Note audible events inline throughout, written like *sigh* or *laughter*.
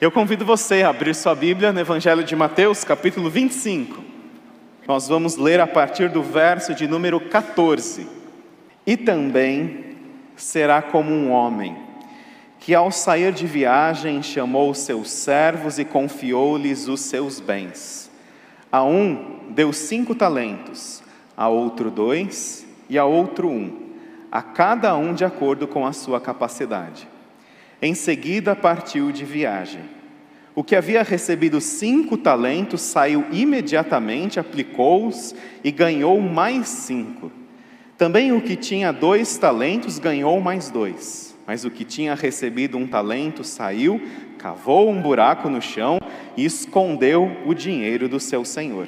Eu convido você a abrir sua Bíblia no Evangelho de Mateus, capítulo 25. Nós vamos ler a partir do verso de número 14. E também será como um homem que, ao sair de viagem, chamou os seus servos e confiou-lhes os seus bens. A um deu cinco talentos, a outro dois e a outro um, a cada um de acordo com a sua capacidade. Em seguida partiu de viagem. O que havia recebido cinco talentos saiu imediatamente, aplicou-os e ganhou mais cinco. Também o que tinha dois talentos ganhou mais dois. Mas o que tinha recebido um talento saiu, cavou um buraco no chão e escondeu o dinheiro do seu senhor.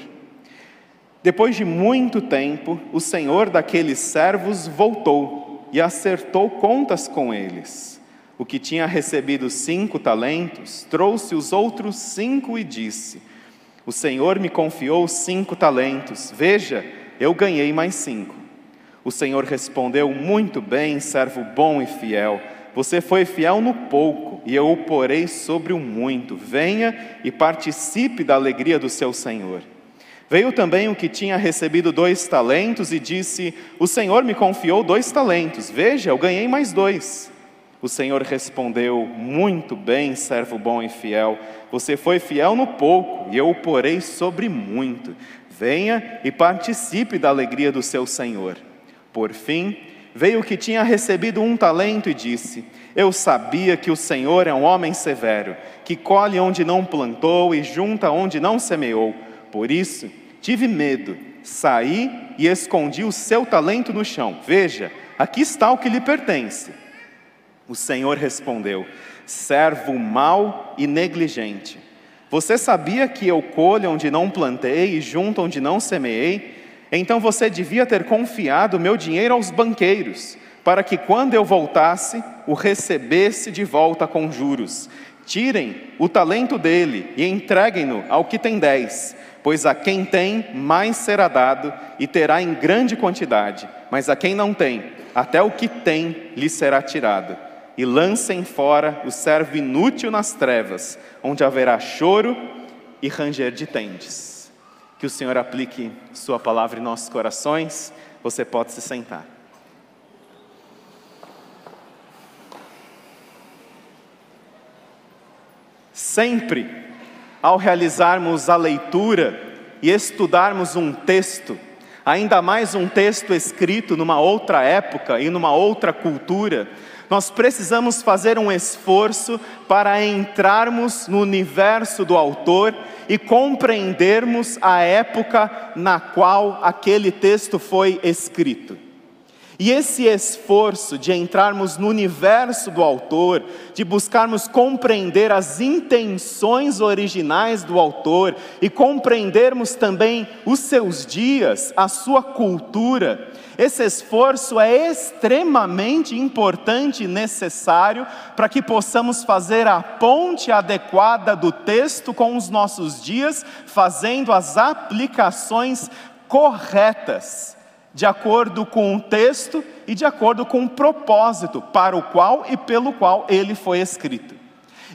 Depois de muito tempo, o senhor daqueles servos voltou e acertou contas com eles. O que tinha recebido cinco talentos trouxe os outros cinco e disse: O Senhor me confiou cinco talentos, veja, eu ganhei mais cinco. O Senhor respondeu: Muito bem, servo bom e fiel. Você foi fiel no pouco, e eu o porei sobre o muito. Venha e participe da alegria do seu Senhor. Veio também o que tinha recebido dois talentos e disse: O Senhor me confiou dois talentos, veja, eu ganhei mais dois. O Senhor respondeu: Muito bem, servo bom e fiel. Você foi fiel no pouco, e eu o porei sobre muito. Venha e participe da alegria do seu Senhor. Por fim, veio o que tinha recebido um talento e disse: Eu sabia que o Senhor é um homem severo, que colhe onde não plantou e junta onde não semeou. Por isso, tive medo, saí e escondi o seu talento no chão. Veja, aqui está o que lhe pertence. O Senhor respondeu: Servo mau e negligente. Você sabia que eu colho onde não plantei e junto onde não semeei? Então você devia ter confiado meu dinheiro aos banqueiros, para que quando eu voltasse, o recebesse de volta com juros. Tirem o talento dele e entreguem-no ao que tem dez, pois a quem tem, mais será dado e terá em grande quantidade, mas a quem não tem, até o que tem lhe será tirado e lancem fora o servo inútil nas trevas, onde haverá choro e ranger de dentes. Que o Senhor aplique Sua palavra em nossos corações. Você pode se sentar. Sempre, ao realizarmos a leitura e estudarmos um texto, ainda mais um texto escrito numa outra época e numa outra cultura, nós precisamos fazer um esforço para entrarmos no universo do autor e compreendermos a época na qual aquele texto foi escrito. E esse esforço de entrarmos no universo do autor, de buscarmos compreender as intenções originais do autor e compreendermos também os seus dias, a sua cultura, esse esforço é extremamente importante e necessário para que possamos fazer a ponte adequada do texto com os nossos dias, fazendo as aplicações corretas de acordo com o texto e de acordo com o propósito para o qual e pelo qual ele foi escrito.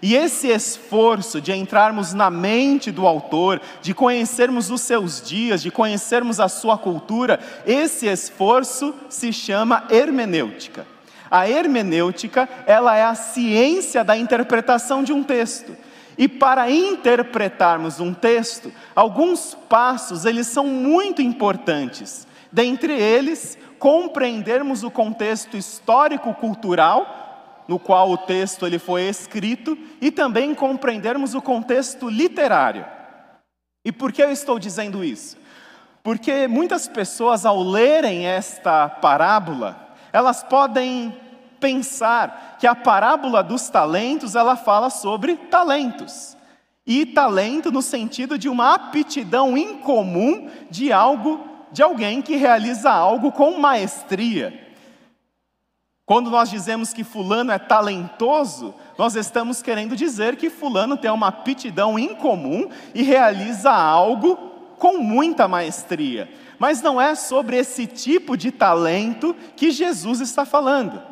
E esse esforço de entrarmos na mente do autor, de conhecermos os seus dias, de conhecermos a sua cultura, esse esforço se chama hermenêutica. A hermenêutica, ela é a ciência da interpretação de um texto. E para interpretarmos um texto, alguns passos, eles são muito importantes. Dentre eles, compreendermos o contexto histórico-cultural no qual o texto ele foi escrito e também compreendermos o contexto literário. E por que eu estou dizendo isso? Porque muitas pessoas ao lerem esta parábola, elas podem pensar que a parábola dos talentos, ela fala sobre talentos. E talento no sentido de uma aptidão incomum de algo de alguém que realiza algo com maestria. Quando nós dizemos que Fulano é talentoso, nós estamos querendo dizer que Fulano tem uma aptidão incomum e realiza algo com muita maestria. Mas não é sobre esse tipo de talento que Jesus está falando.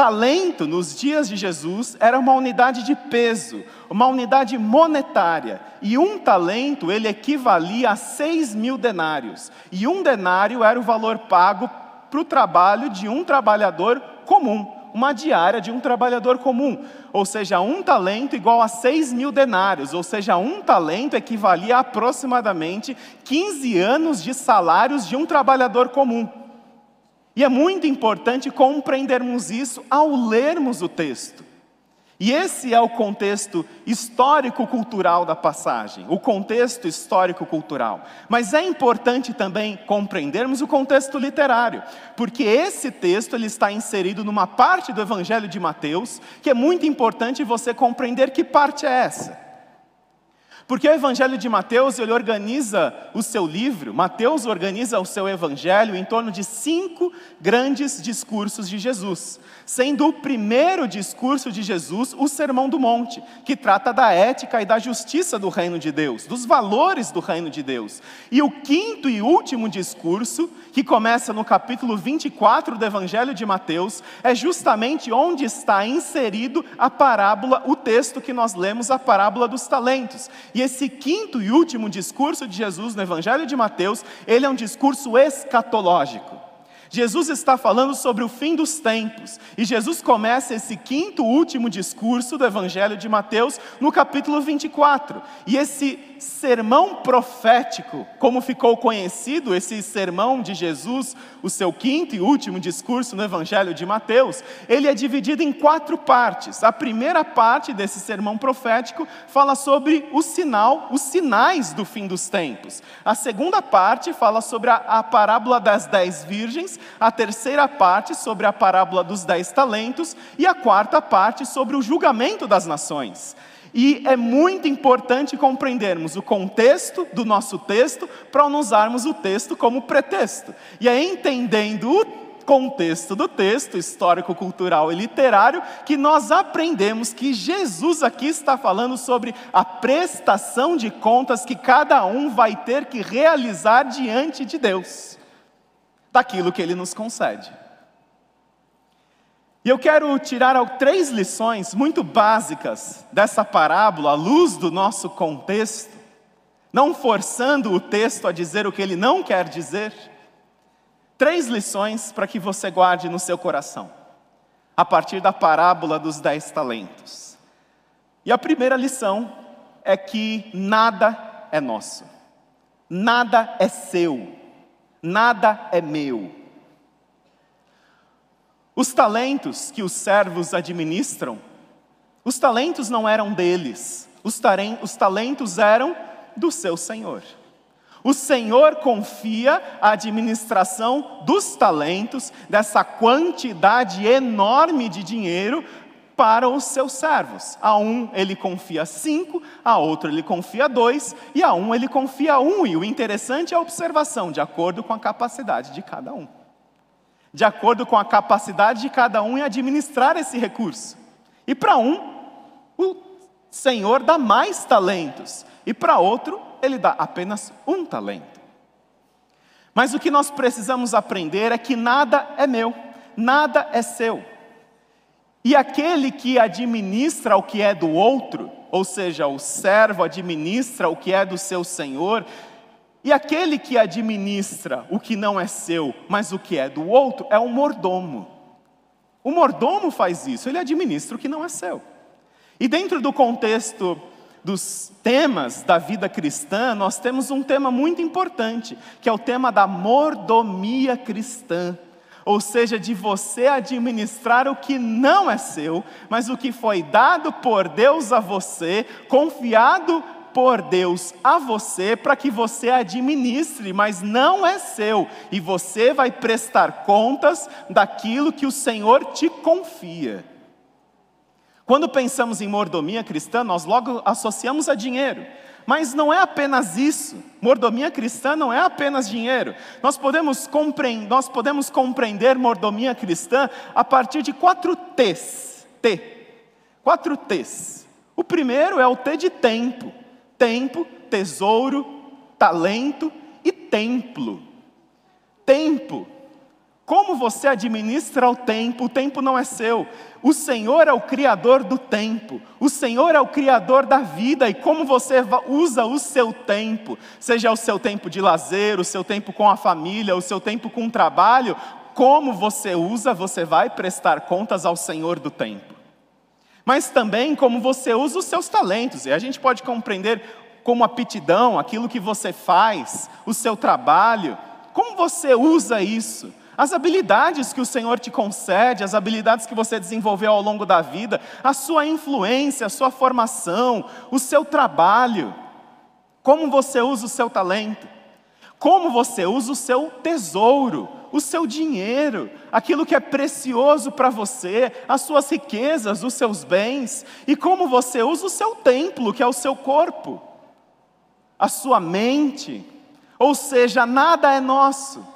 Talento, nos dias de Jesus, era uma unidade de peso, uma unidade monetária. E um talento, ele equivalia a seis mil denários. E um denário era o valor pago para o trabalho de um trabalhador comum, uma diária de um trabalhador comum. Ou seja, um talento igual a seis mil denários. Ou seja, um talento equivalia a aproximadamente 15 anos de salários de um trabalhador comum. E é muito importante compreendermos isso ao lermos o texto. E esse é o contexto histórico-cultural da passagem, o contexto histórico-cultural. Mas é importante também compreendermos o contexto literário, porque esse texto ele está inserido numa parte do Evangelho de Mateus, que é muito importante você compreender que parte é essa. Porque o Evangelho de Mateus, ele organiza o seu livro, Mateus organiza o seu Evangelho em torno de cinco grandes discursos de Jesus sendo o primeiro discurso de Jesus o Sermão do Monte, que trata da ética e da justiça do reino de Deus, dos valores do reino de Deus. E o quinto e último discurso, que começa no capítulo 24 do Evangelho de Mateus, é justamente onde está inserido a parábola, o texto que nós lemos, a parábola dos talentos. E esse quinto e último discurso de Jesus no Evangelho de Mateus, ele é um discurso escatológico. Jesus está falando sobre o fim dos tempos, e Jesus começa esse quinto último discurso do Evangelho de Mateus no capítulo 24. E esse sermão profético, como ficou conhecido, esse sermão de Jesus, o seu quinto e último discurso no Evangelho de Mateus, ele é dividido em quatro partes. A primeira parte desse sermão profético fala sobre o sinal, os sinais do fim dos tempos. A segunda parte fala sobre a, a parábola das dez virgens, a terceira parte sobre a parábola dos dez talentos e a quarta parte sobre o julgamento das nações. E é muito importante compreendermos o contexto do nosso texto para não usarmos o texto como pretexto. E é entendendo o contexto do texto, histórico, cultural e literário, que nós aprendemos que Jesus aqui está falando sobre a prestação de contas que cada um vai ter que realizar diante de Deus, daquilo que ele nos concede. E eu quero tirar três lições muito básicas dessa parábola, à luz do nosso contexto, não forçando o texto a dizer o que ele não quer dizer. Três lições para que você guarde no seu coração, a partir da parábola dos dez talentos. E a primeira lição é que nada é nosso, nada é seu, nada é meu. Os talentos que os servos administram, os talentos não eram deles, os, os talentos eram do seu senhor. O Senhor confia a administração dos talentos, dessa quantidade enorme de dinheiro, para os seus servos. A um ele confia cinco, a outro ele confia dois, e a um ele confia um. E o interessante é a observação, de acordo com a capacidade de cada um de acordo com a capacidade de cada um em administrar esse recurso. E para um, o Senhor dá mais talentos, e para outro, ele dá apenas um talento. Mas o que nós precisamos aprender é que nada é meu, nada é seu. E aquele que administra o que é do outro, ou seja, o servo administra o que é do seu senhor, e aquele que administra o que não é seu, mas o que é do outro, é um mordomo. O mordomo faz isso, ele administra o que não é seu. E dentro do contexto dos temas da vida cristã, nós temos um tema muito importante, que é o tema da mordomia cristã. Ou seja, de você administrar o que não é seu, mas o que foi dado por Deus a você, confiado por Deus a você para que você administre, mas não é seu, e você vai prestar contas daquilo que o Senhor te confia. Quando pensamos em mordomia cristã, nós logo associamos a dinheiro. Mas não é apenas isso. Mordomia cristã não é apenas dinheiro. Nós podemos, compreender, nós podemos compreender mordomia cristã a partir de quatro T's. T. Quatro T's. O primeiro é o T de tempo tempo, tesouro, talento e templo. Tempo. como você administra o tempo, o tempo não é seu. O Senhor é o criador do tempo, o Senhor é o criador da vida e como você usa o seu tempo, seja o seu tempo de lazer, o seu tempo com a família, o seu tempo com o trabalho, como você usa, você vai prestar contas ao Senhor do tempo. Mas também como você usa os seus talentos, e a gente pode compreender como aptidão, aquilo que você faz, o seu trabalho, como você usa isso? As habilidades que o Senhor te concede, as habilidades que você desenvolveu ao longo da vida, a sua influência, a sua formação, o seu trabalho, como você usa o seu talento, como você usa o seu tesouro, o seu dinheiro, aquilo que é precioso para você, as suas riquezas, os seus bens, e como você usa o seu templo, que é o seu corpo, a sua mente, ou seja, nada é nosso.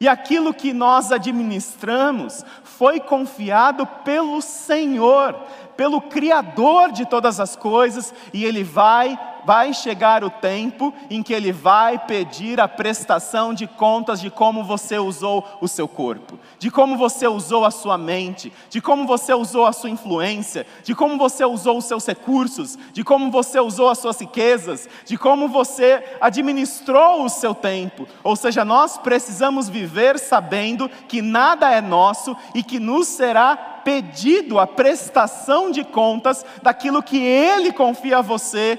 E aquilo que nós administramos foi confiado pelo Senhor, pelo Criador de todas as coisas, e Ele vai vai chegar o tempo em que ele vai pedir a prestação de contas de como você usou o seu corpo, de como você usou a sua mente, de como você usou a sua influência, de como você usou os seus recursos, de como você usou as suas riquezas, de como você administrou o seu tempo. Ou seja, nós precisamos viver sabendo que nada é nosso e que nos será pedido a prestação de contas daquilo que Ele confia a você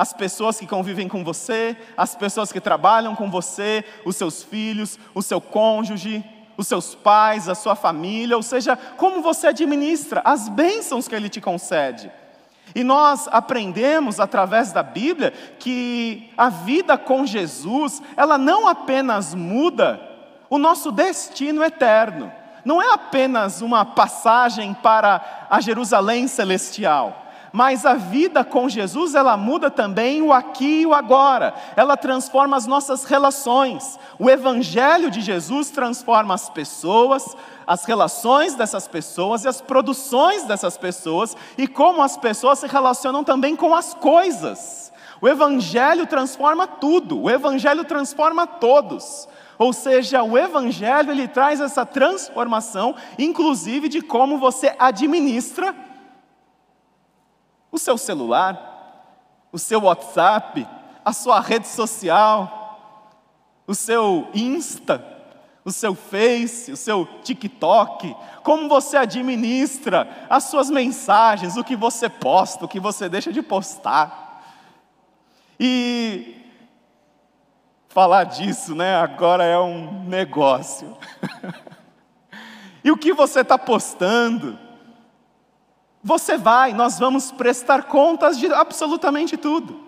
as pessoas que convivem com você, as pessoas que trabalham com você, os seus filhos, o seu cônjuge, os seus pais, a sua família, ou seja, como você administra as bênçãos que Ele te concede. E nós aprendemos através da Bíblia que a vida com Jesus, ela não apenas muda o nosso destino eterno, não é apenas uma passagem para a Jerusalém celestial mas a vida com Jesus, ela muda também o aqui e o agora, ela transforma as nossas relações. O Evangelho de Jesus transforma as pessoas, as relações dessas pessoas e as produções dessas pessoas, e como as pessoas se relacionam também com as coisas. O Evangelho transforma tudo, o Evangelho transforma todos. Ou seja, o Evangelho ele traz essa transformação, inclusive de como você administra o seu celular, o seu WhatsApp, a sua rede social, o seu Insta, o seu Face, o seu TikTok, como você administra as suas mensagens, o que você posta, o que você deixa de postar. E falar disso, né, agora é um negócio. *laughs* e o que você está postando? Você vai, nós vamos prestar contas de absolutamente tudo.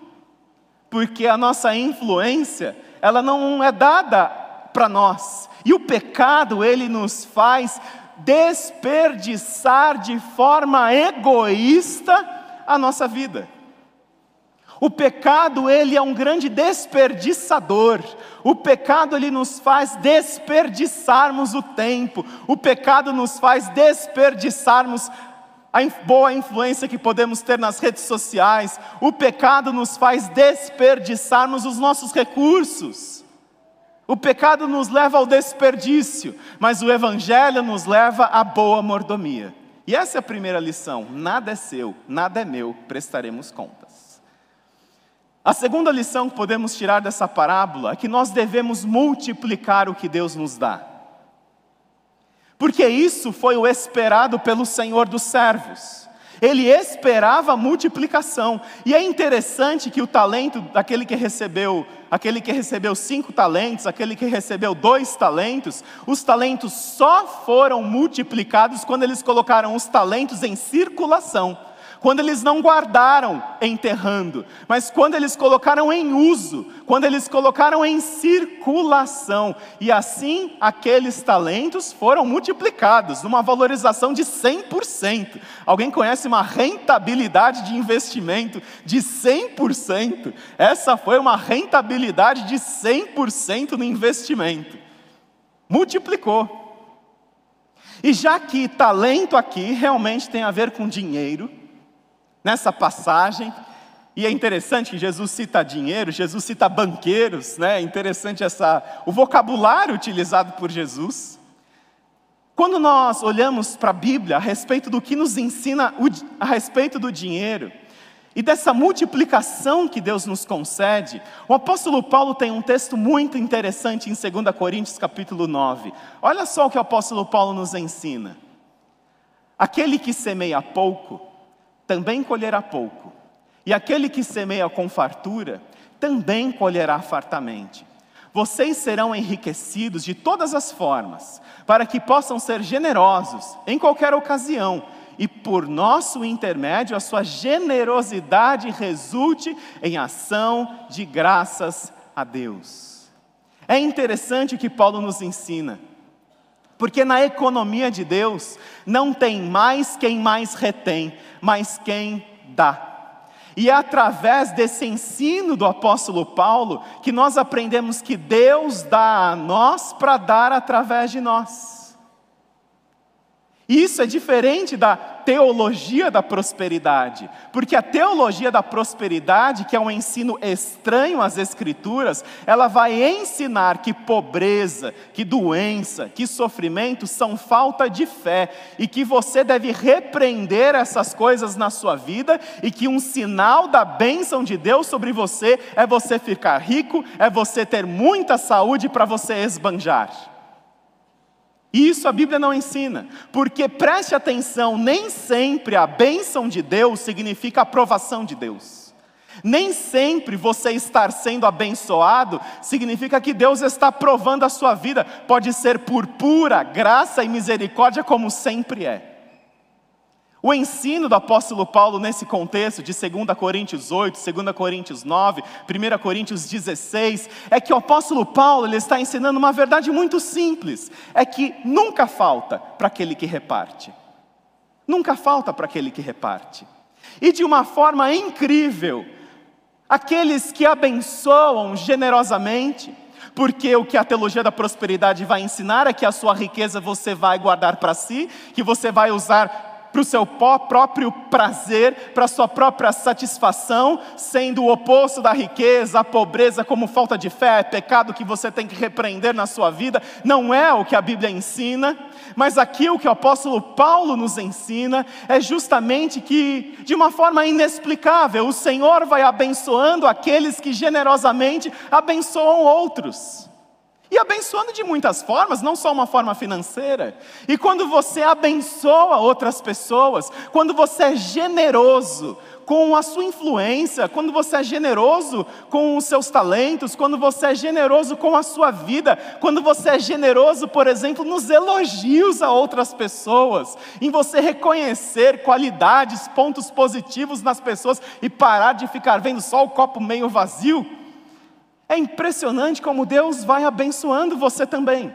Porque a nossa influência, ela não é dada para nós. E o pecado, ele nos faz desperdiçar de forma egoísta a nossa vida. O pecado, ele é um grande desperdiçador. O pecado, ele nos faz desperdiçarmos o tempo. O pecado nos faz desperdiçarmos a boa influência que podemos ter nas redes sociais, o pecado nos faz desperdiçarmos os nossos recursos. O pecado nos leva ao desperdício, mas o Evangelho nos leva à boa mordomia. E essa é a primeira lição: nada é seu, nada é meu, prestaremos contas. A segunda lição que podemos tirar dessa parábola é que nós devemos multiplicar o que Deus nos dá porque isso foi o esperado pelo Senhor dos servos. Ele esperava multiplicação. E é interessante que o talento daquele que recebeu, aquele que recebeu cinco talentos, aquele que recebeu dois talentos, os talentos só foram multiplicados quando eles colocaram os talentos em circulação quando eles não guardaram enterrando, mas quando eles colocaram em uso, quando eles colocaram em circulação, e assim aqueles talentos foram multiplicados, numa valorização de 100%. Alguém conhece uma rentabilidade de investimento de 100%? Essa foi uma rentabilidade de 100% no investimento. Multiplicou. E já que talento aqui realmente tem a ver com dinheiro, nessa passagem, E é interessante que Jesus cita dinheiro, Jesus cita banqueiros, né? É interessante essa, o vocabulário utilizado por Jesus. Quando nós olhamos para a Bíblia a respeito do que nos ensina a respeito do dinheiro e dessa multiplicação que Deus nos concede, o apóstolo Paulo tem um texto muito interessante em 2 Coríntios capítulo 9. Olha só o que o apóstolo Paulo nos ensina. Aquele que semeia pouco, também colherá pouco. E aquele que semeia com fartura, também colherá fartamente. Vocês serão enriquecidos de todas as formas, para que possam ser generosos em qualquer ocasião, e por nosso intermédio a sua generosidade resulte em ação de graças a Deus. É interessante o que Paulo nos ensina, porque na economia de Deus não tem mais quem mais retém, mas quem dá. E é através desse ensino do apóstolo Paulo que nós aprendemos que Deus dá a nós para dar através de nós. Isso é diferente da teologia da prosperidade, porque a teologia da prosperidade, que é um ensino estranho às Escrituras, ela vai ensinar que pobreza, que doença, que sofrimento são falta de fé e que você deve repreender essas coisas na sua vida e que um sinal da bênção de Deus sobre você é você ficar rico, é você ter muita saúde para você esbanjar. E isso a Bíblia não ensina, porque preste atenção, nem sempre a bênção de Deus significa a aprovação de Deus. Nem sempre você estar sendo abençoado significa que Deus está provando a sua vida, pode ser por pura graça e misericórdia, como sempre é. O ensino do apóstolo Paulo nesse contexto de 2 Coríntios 8, 2 Coríntios 9, 1 Coríntios 16, é que o apóstolo Paulo ele está ensinando uma verdade muito simples: é que nunca falta para aquele que reparte. Nunca falta para aquele que reparte. E de uma forma incrível, aqueles que abençoam generosamente, porque o que a teologia da prosperidade vai ensinar é que a sua riqueza você vai guardar para si, que você vai usar para o seu próprio prazer, para a sua própria satisfação, sendo o oposto da riqueza, a pobreza como falta de fé, é pecado que você tem que repreender na sua vida, não é o que a Bíblia ensina, mas aqui o que o apóstolo Paulo nos ensina é justamente que, de uma forma inexplicável, o Senhor vai abençoando aqueles que generosamente abençoam outros. E abençoando de muitas formas, não só uma forma financeira. E quando você abençoa outras pessoas, quando você é generoso com a sua influência, quando você é generoso com os seus talentos, quando você é generoso com a sua vida, quando você é generoso, por exemplo, nos elogios a outras pessoas, em você reconhecer qualidades, pontos positivos nas pessoas e parar de ficar vendo só o copo meio vazio é impressionante como Deus vai abençoando você também.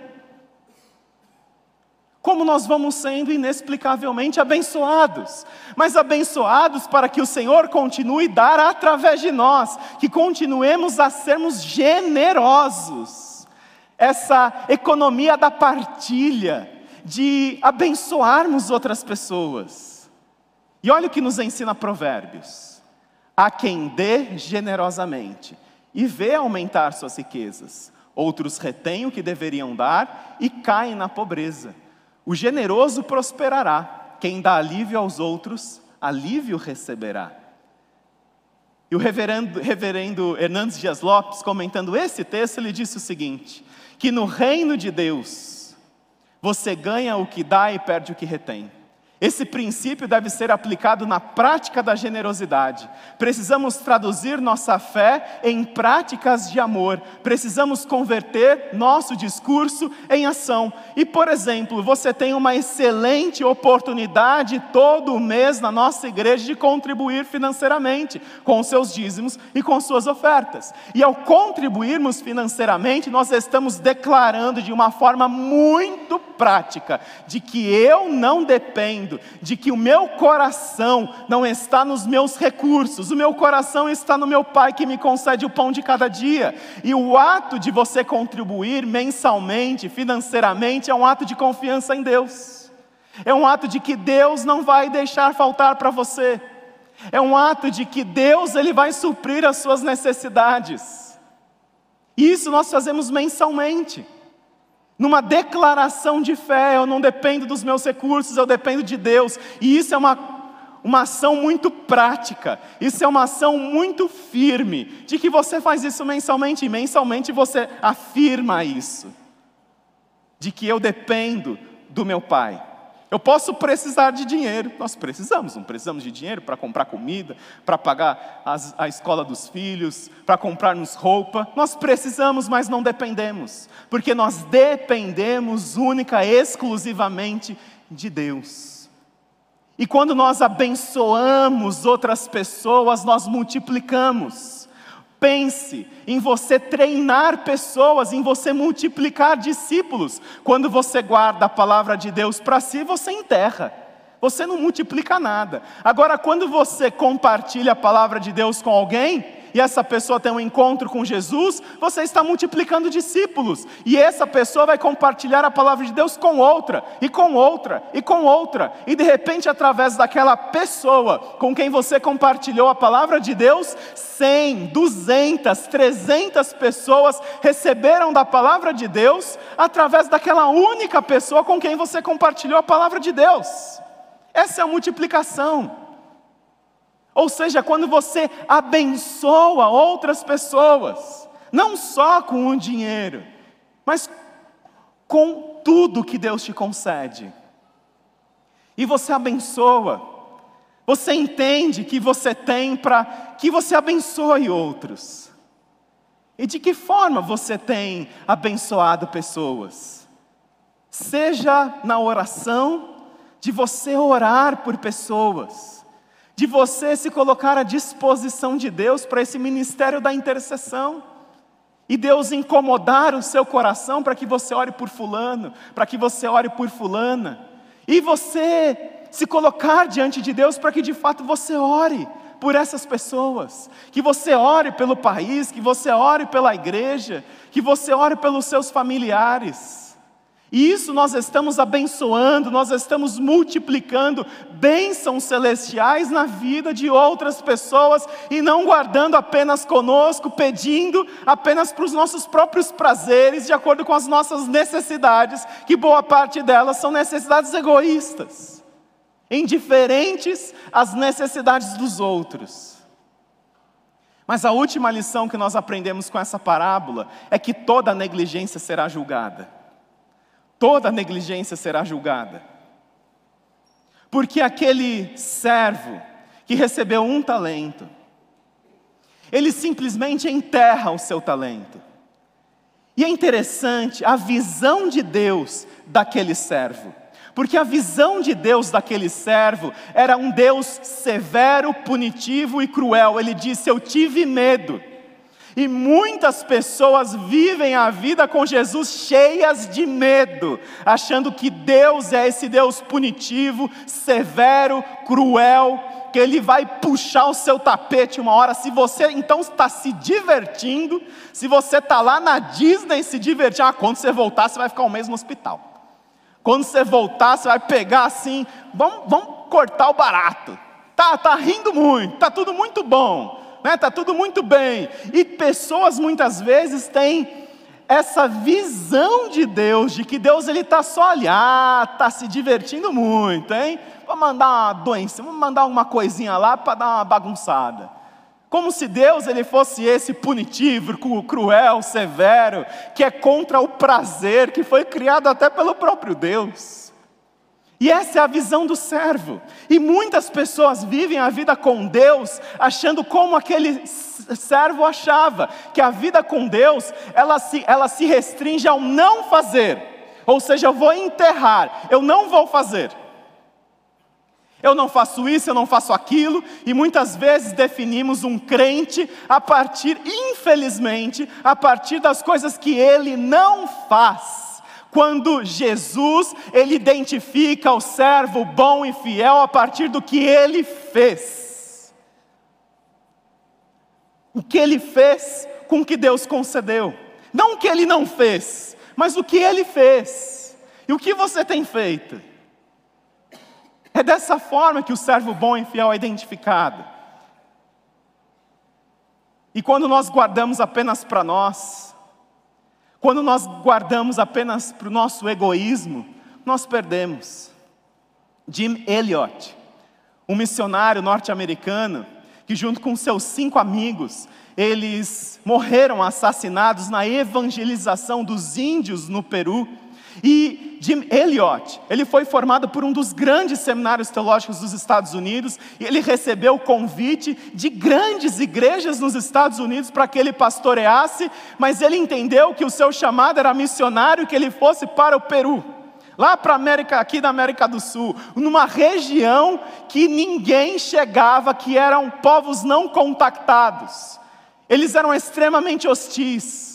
Como nós vamos sendo inexplicavelmente abençoados, mas abençoados para que o Senhor continue dar através de nós, que continuemos a sermos generosos. Essa economia da partilha, de abençoarmos outras pessoas. E olha o que nos ensina Provérbios: a quem dê generosamente e vê aumentar suas riquezas. Outros retêm o que deveriam dar e caem na pobreza. O generoso prosperará, quem dá alívio aos outros, alívio receberá. E o reverendo, reverendo Hernandes Dias Lopes, comentando esse texto, ele disse o seguinte: que no reino de Deus, você ganha o que dá e perde o que retém. Esse princípio deve ser aplicado na prática da generosidade. Precisamos traduzir nossa fé em práticas de amor. Precisamos converter nosso discurso em ação. E, por exemplo, você tem uma excelente oportunidade todo mês na nossa igreja de contribuir financeiramente com os seus dízimos e com suas ofertas. E ao contribuirmos financeiramente, nós estamos declarando de uma forma muito prática de que eu não dependo de que o meu coração não está nos meus recursos, o meu coração está no meu Pai que me concede o pão de cada dia. E o ato de você contribuir mensalmente, financeiramente, é um ato de confiança em Deus. É um ato de que Deus não vai deixar faltar para você. É um ato de que Deus ele vai suprir as suas necessidades. Isso nós fazemos mensalmente. Numa declaração de fé, eu não dependo dos meus recursos, eu dependo de Deus. E isso é uma, uma ação muito prática, isso é uma ação muito firme, de que você faz isso mensalmente, e mensalmente você afirma isso, de que eu dependo do meu Pai. Eu posso precisar de dinheiro, nós precisamos, não precisamos de dinheiro para comprar comida, para pagar as, a escola dos filhos, para comprarmos roupa, nós precisamos, mas não dependemos, porque nós dependemos única e exclusivamente de Deus. E quando nós abençoamos outras pessoas, nós multiplicamos. Pense em você treinar pessoas, em você multiplicar discípulos. Quando você guarda a palavra de Deus para si, você enterra. Você não multiplica nada. Agora, quando você compartilha a palavra de Deus com alguém, e essa pessoa tem um encontro com Jesus, você está multiplicando discípulos, e essa pessoa vai compartilhar a palavra de Deus com outra, e com outra, e com outra, e de repente, através daquela pessoa com quem você compartilhou a palavra de Deus, 100, 200, 300 pessoas receberam da palavra de Deus através daquela única pessoa com quem você compartilhou a palavra de Deus. Essa é a multiplicação. Ou seja, quando você abençoa outras pessoas, não só com o dinheiro, mas com tudo que Deus te concede. E você abençoa, você entende que você tem para que você abençoe outros. E de que forma você tem abençoado pessoas? Seja na oração, de você orar por pessoas de você se colocar à disposição de Deus para esse ministério da intercessão. E Deus incomodar o seu coração para que você ore por Fulano, para que você ore por Fulana. E você se colocar diante de Deus para que de fato você ore por essas pessoas, que você ore pelo país, que você ore pela igreja, que você ore pelos seus familiares. E isso nós estamos abençoando, nós estamos multiplicando bênçãos celestiais na vida de outras pessoas e não guardando apenas conosco, pedindo apenas para os nossos próprios prazeres, de acordo com as nossas necessidades, que boa parte delas são necessidades egoístas, indiferentes às necessidades dos outros. Mas a última lição que nós aprendemos com essa parábola é que toda negligência será julgada toda negligência será julgada. Porque aquele servo que recebeu um talento, ele simplesmente enterra o seu talento. E é interessante a visão de Deus daquele servo. Porque a visão de Deus daquele servo era um Deus severo, punitivo e cruel. Ele disse: Eu tive medo. E muitas pessoas vivem a vida com Jesus cheias de medo, achando que Deus é esse Deus punitivo, severo, cruel, que Ele vai puxar o seu tapete uma hora. Se você então está se divertindo, se você está lá na Disney se divertindo, ah, quando você voltar, você vai ficar um mês no hospital. Quando você voltar, você vai pegar assim, vamos, vamos cortar o barato. Tá, tá rindo muito, tá tudo muito bom né? Tá tudo muito bem. E pessoas muitas vezes têm essa visão de Deus, de que Deus ele está só ali, ah, está se divertindo muito, hein? Vou mandar uma doença, vou mandar uma coisinha lá para dar uma bagunçada. Como se Deus ele fosse esse punitivo, cruel, severo, que é contra o prazer que foi criado até pelo próprio Deus. E essa é a visão do servo. E muitas pessoas vivem a vida com Deus achando como aquele servo achava, que a vida com Deus, ela se, ela se restringe ao não fazer. Ou seja, eu vou enterrar, eu não vou fazer. Eu não faço isso, eu não faço aquilo, e muitas vezes definimos um crente a partir, infelizmente, a partir das coisas que ele não faz quando Jesus, ele identifica o servo bom e fiel a partir do que ele fez. O que ele fez com o que Deus concedeu. Não o que ele não fez, mas o que ele fez. E o que você tem feito? É dessa forma que o servo bom e fiel é identificado. E quando nós guardamos apenas para nós, quando nós guardamos apenas para o nosso egoísmo, nós perdemos. Jim Elliot, um missionário norte-americano, que junto com seus cinco amigos, eles morreram assassinados na evangelização dos índios no Peru. E Jim Elliot, ele foi formado por um dos grandes seminários teológicos dos Estados Unidos, e ele recebeu o convite de grandes igrejas nos Estados Unidos para que ele pastoreasse, mas ele entendeu que o seu chamado era missionário, que ele fosse para o Peru lá para América, aqui da América do Sul, numa região que ninguém chegava, que eram povos não contactados. Eles eram extremamente hostis.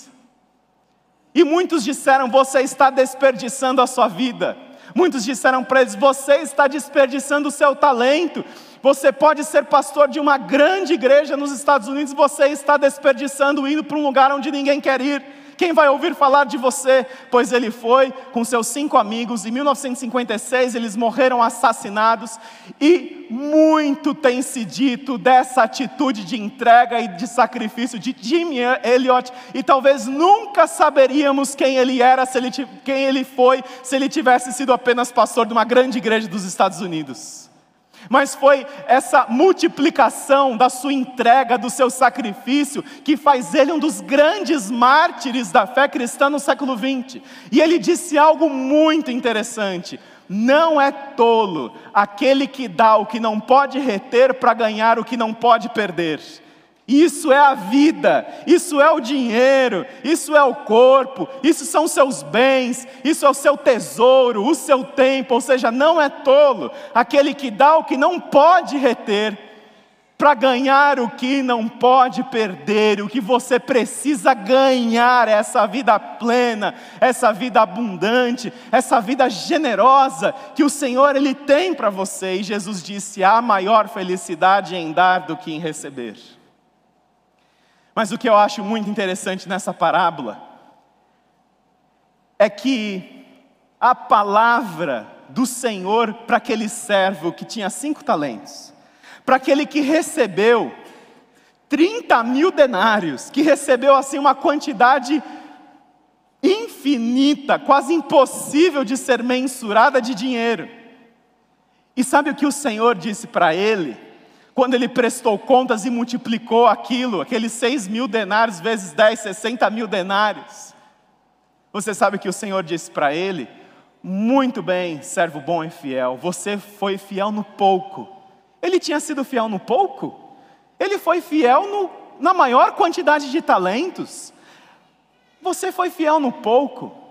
E muitos disseram: Você está desperdiçando a sua vida. Muitos disseram para eles: Você está desperdiçando o seu talento. Você pode ser pastor de uma grande igreja nos Estados Unidos, você está desperdiçando indo para um lugar onde ninguém quer ir. Quem vai ouvir falar de você? Pois ele foi com seus cinco amigos, em 1956 eles morreram assassinados, e muito tem se dito dessa atitude de entrega e de sacrifício de Jimmy Elliot, e talvez nunca saberíamos quem ele era, ele, quem ele foi, se ele tivesse sido apenas pastor de uma grande igreja dos Estados Unidos mas foi essa multiplicação da sua entrega, do seu sacrifício, que faz ele um dos grandes mártires da fé cristã no século XX. E ele disse algo muito interessante: não é tolo aquele que dá o que não pode reter para ganhar o que não pode perder. Isso é a vida, isso é o dinheiro, isso é o corpo, isso são seus bens, isso é o seu tesouro, o seu tempo, ou seja, não é tolo aquele que dá o que não pode reter, para ganhar o que não pode perder, o que você precisa ganhar é essa vida plena, essa vida abundante, essa vida generosa que o Senhor ele tem para você. E Jesus disse: há maior felicidade em dar do que em receber. Mas o que eu acho muito interessante nessa parábola é que a palavra do Senhor para aquele servo que tinha cinco talentos, para aquele que recebeu 30 mil denários, que recebeu assim uma quantidade infinita, quase impossível de ser mensurada de dinheiro. E sabe o que o Senhor disse para ele? Quando ele prestou contas e multiplicou aquilo, aqueles seis mil denários vezes dez, sessenta mil denários. Você sabe que o Senhor disse para ele: Muito bem, servo bom e fiel, você foi fiel no pouco. Ele tinha sido fiel no pouco? Ele foi fiel no, na maior quantidade de talentos. Você foi fiel no pouco.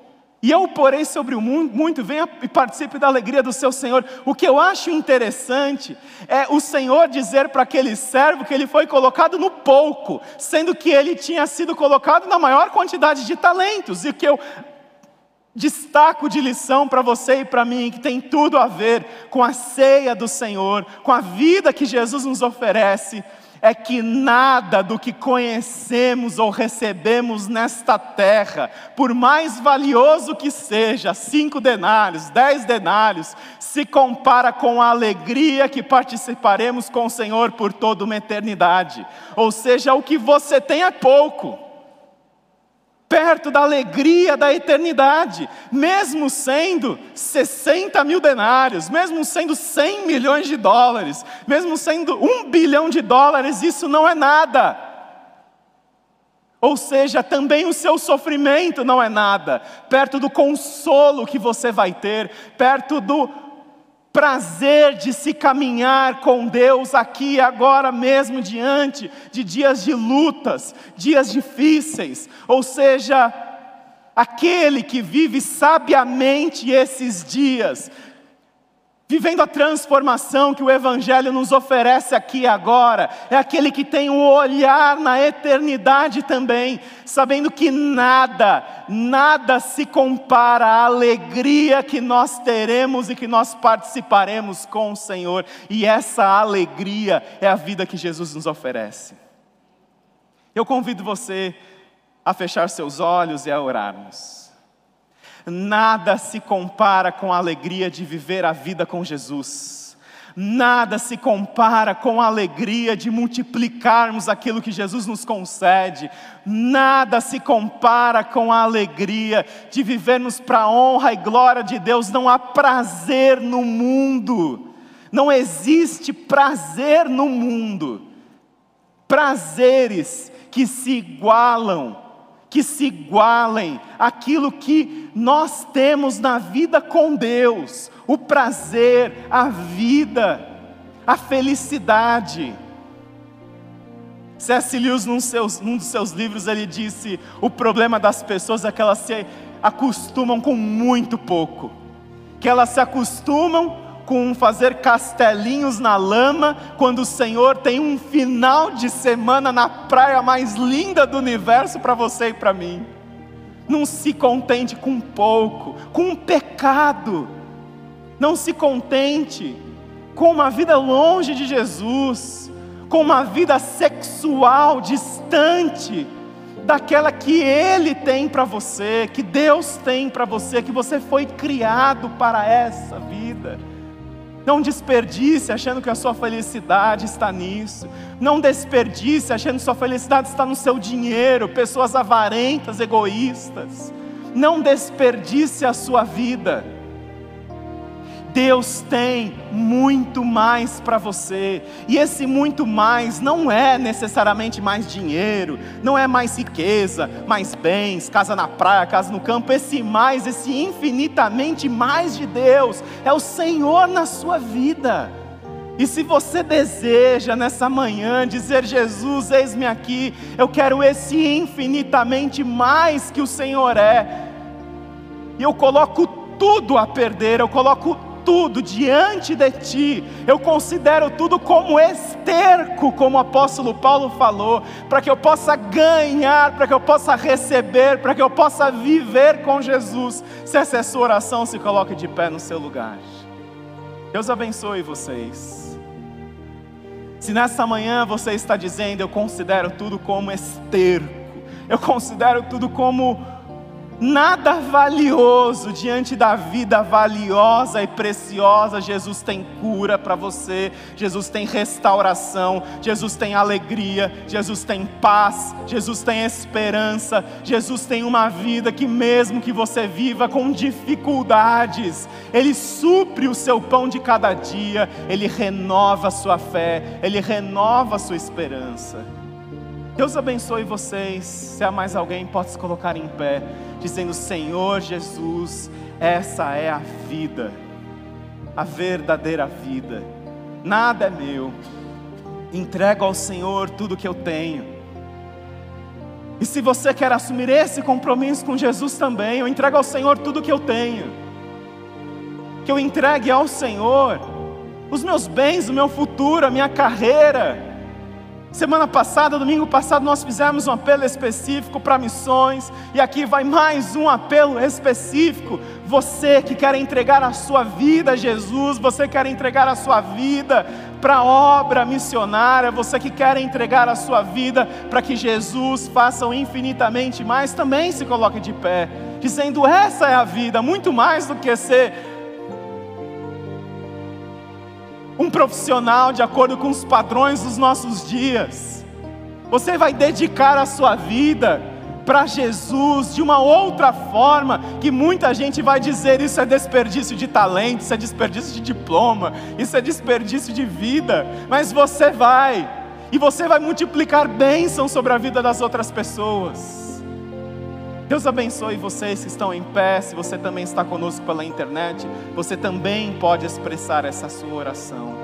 E eu porei sobre o mundo muito, venha e participe da alegria do seu Senhor. O que eu acho interessante é o Senhor dizer para aquele servo que ele foi colocado no pouco, sendo que ele tinha sido colocado na maior quantidade de talentos. E que eu destaco de lição para você e para mim, que tem tudo a ver com a ceia do Senhor, com a vida que Jesus nos oferece, é que nada do que conhecemos ou recebemos nesta terra, por mais valioso que seja, cinco denários, dez denários, se compara com a alegria que participaremos com o Senhor por toda uma eternidade. Ou seja, o que você tem é pouco perto da alegria da eternidade, mesmo sendo 60 mil denários, mesmo sendo 100 milhões de dólares, mesmo sendo um bilhão de dólares, isso não é nada. Ou seja, também o seu sofrimento não é nada, perto do consolo que você vai ter, perto do prazer de se caminhar com Deus aqui agora mesmo diante de dias de lutas, dias difíceis, ou seja, aquele que vive sabiamente esses dias, vivendo a transformação que o Evangelho nos oferece aqui e agora, é aquele que tem o olhar na eternidade também, sabendo que nada, nada se compara à alegria que nós teremos e que nós participaremos com o Senhor, e essa alegria é a vida que Jesus nos oferece. Eu convido você a fechar seus olhos e a orarmos. Nada se compara com a alegria de viver a vida com Jesus. Nada se compara com a alegria de multiplicarmos aquilo que Jesus nos concede. Nada se compara com a alegria de vivermos para a honra e glória de Deus. Não há prazer no mundo. Não existe prazer no mundo. Prazeres que se igualam, que se igualem aquilo que nós temos na vida com Deus o prazer, a vida, a felicidade. C.S. Lewis, num, seus, num dos seus livros, ele disse: o problema das pessoas é que elas se acostumam com muito pouco, que elas se acostumam com fazer castelinhos na lama, quando o Senhor tem um final de semana na praia mais linda do universo para você e para mim. Não se contente com pouco, com um pecado não se contente com uma vida longe de Jesus, com uma vida sexual distante daquela que Ele tem para você, que Deus tem para você, que você foi criado para essa vida. Não desperdice achando que a sua felicidade está nisso. Não desperdice achando que sua felicidade está no seu dinheiro, pessoas avarentas, egoístas. Não desperdice a sua vida. Deus tem muito mais para você, e esse muito mais não é necessariamente mais dinheiro, não é mais riqueza, mais bens, casa na praia, casa no campo. Esse mais, esse infinitamente mais de Deus, é o Senhor na sua vida. E se você deseja nessa manhã dizer: Jesus, eis-me aqui, eu quero esse infinitamente mais que o Senhor é, e eu coloco tudo a perder, eu coloco tudo diante de ti, eu considero tudo como esterco, como o apóstolo Paulo falou, para que eu possa ganhar, para que eu possa receber, para que eu possa viver com Jesus. Se essa é sua oração, se coloque de pé no seu lugar. Deus abençoe vocês. Se nessa manhã você está dizendo, eu considero tudo como esterco, eu considero tudo como nada valioso diante da vida valiosa e preciosa. Jesus tem cura para você, Jesus tem restauração, Jesus tem alegria, Jesus tem paz, Jesus tem esperança, Jesus tem uma vida que, mesmo que você viva com dificuldades, Ele supre o seu pão de cada dia, Ele renova a sua fé, Ele renova a sua esperança. Deus abençoe vocês. Se há mais alguém, pode se colocar em pé dizendo: Senhor Jesus, essa é a vida, a verdadeira vida, nada é meu, entrego ao Senhor tudo que eu tenho. E se você quer assumir esse compromisso com Jesus também, eu entrego ao Senhor tudo que eu tenho, que eu entregue ao Senhor os meus bens, o meu futuro, a minha carreira, Semana passada, domingo passado, nós fizemos um apelo específico para missões, e aqui vai mais um apelo específico. Você que quer entregar a sua vida a Jesus, você quer entregar a sua vida para a obra missionária, você que quer entregar a sua vida para que Jesus faça infinitamente mais, também se coloque de pé, dizendo: essa é a vida, muito mais do que ser um profissional de acordo com os padrões dos nossos dias. Você vai dedicar a sua vida para Jesus de uma outra forma, que muita gente vai dizer isso é desperdício de talento, isso é desperdício de diploma, isso é desperdício de vida, mas você vai, e você vai multiplicar bênçãos sobre a vida das outras pessoas. Deus abençoe vocês que estão em pé. Se você também está conosco pela internet, você também pode expressar essa sua oração.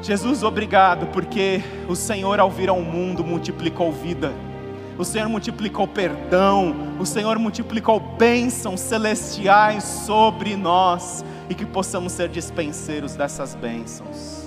Jesus, obrigado, porque o Senhor, ao vir ao mundo, multiplicou vida, o Senhor multiplicou perdão, o Senhor multiplicou bênçãos celestiais sobre nós e que possamos ser dispenseiros dessas bênçãos.